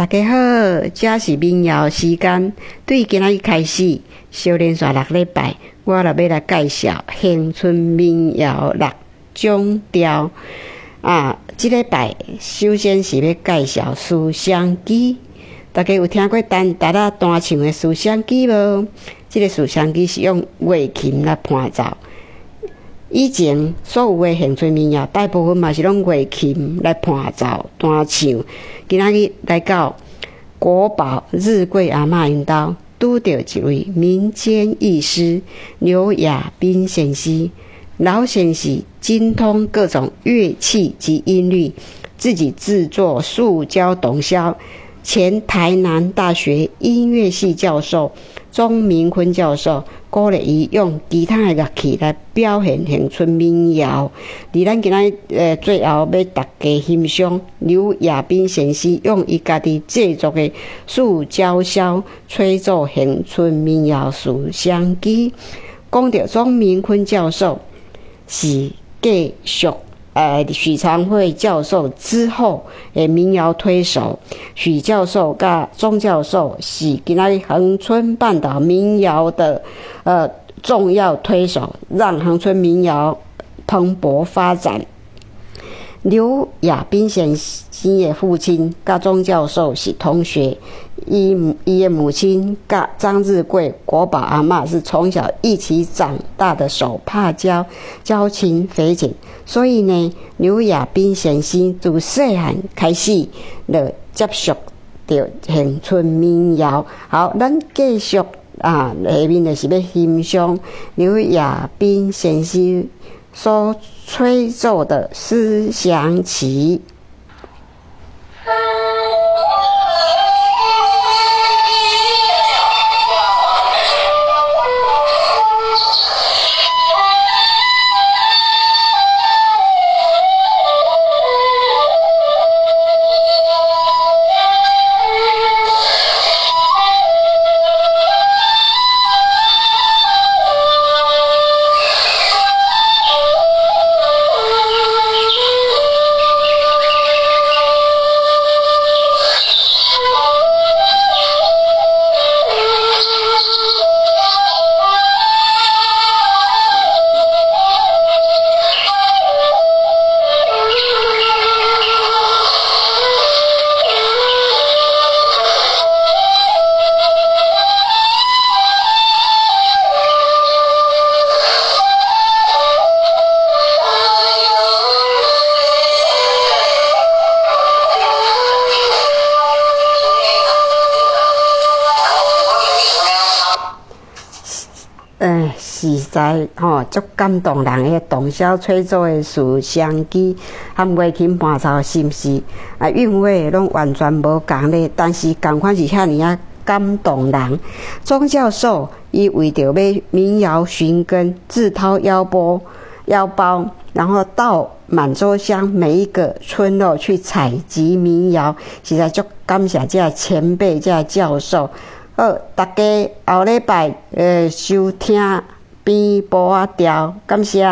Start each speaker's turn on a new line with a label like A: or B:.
A: 大家好，这是民谣时间。对今仔日开始，小连续六礼拜，我来要来介绍乡村民谣六种调。啊，即礼拜首先是要介绍《思乡记》。大家有听过陈达拉弹唱的《思乡记》无？即个《思乡记》是用乐琴来伴奏。以前所有的乡村民谣，大部分嘛是用乐琴来伴奏弹唱。今仔日来到国宝日桂阿嬷因兜，拄到一位民间艺师刘亚斌先生。老先生精通各种乐器及音律，自己制作塑胶洞箫。前台南大学音乐系教授钟明坤教授鼓励伊用其他的乐器来表现乡村民谣。而咱今仔呃最后要大家欣赏刘亚斌先生用伊家己制作的塑胶箫吹奏乡村民谣《思乡记》。讲到钟明坤教授是继续。呃，许长惠教授之后，诶，民谣推手许教授甲钟教授是今仔恒春半岛民谣的呃重要推手，让恒春民谣蓬勃发展。刘亚斌先生的父亲甲钟教授是同学，伊伊的母亲甲张日贵国宝阿嬷是从小一起长大的手帕交，交情匪浅。所以呢，刘亚斌先生自细汉开始就接触着乡村民谣。好，咱继续啊，下面就是要欣赏刘亚斌先生。所吹奏的思想曲起。实在吼，足感动人诶！洞箫吹奏诶，事，相机含乐琴伴奏，是毋是？啊，韵味拢完全无共咧，但是共款是遐尼啊感动人。钟教授伊为着要民谣寻根，自掏腰包腰包，然后到满洲乡每一个村落去采集民谣，实在足感谢这前辈、这教授。好，大家后礼拜诶收听。边播啊调，感谢。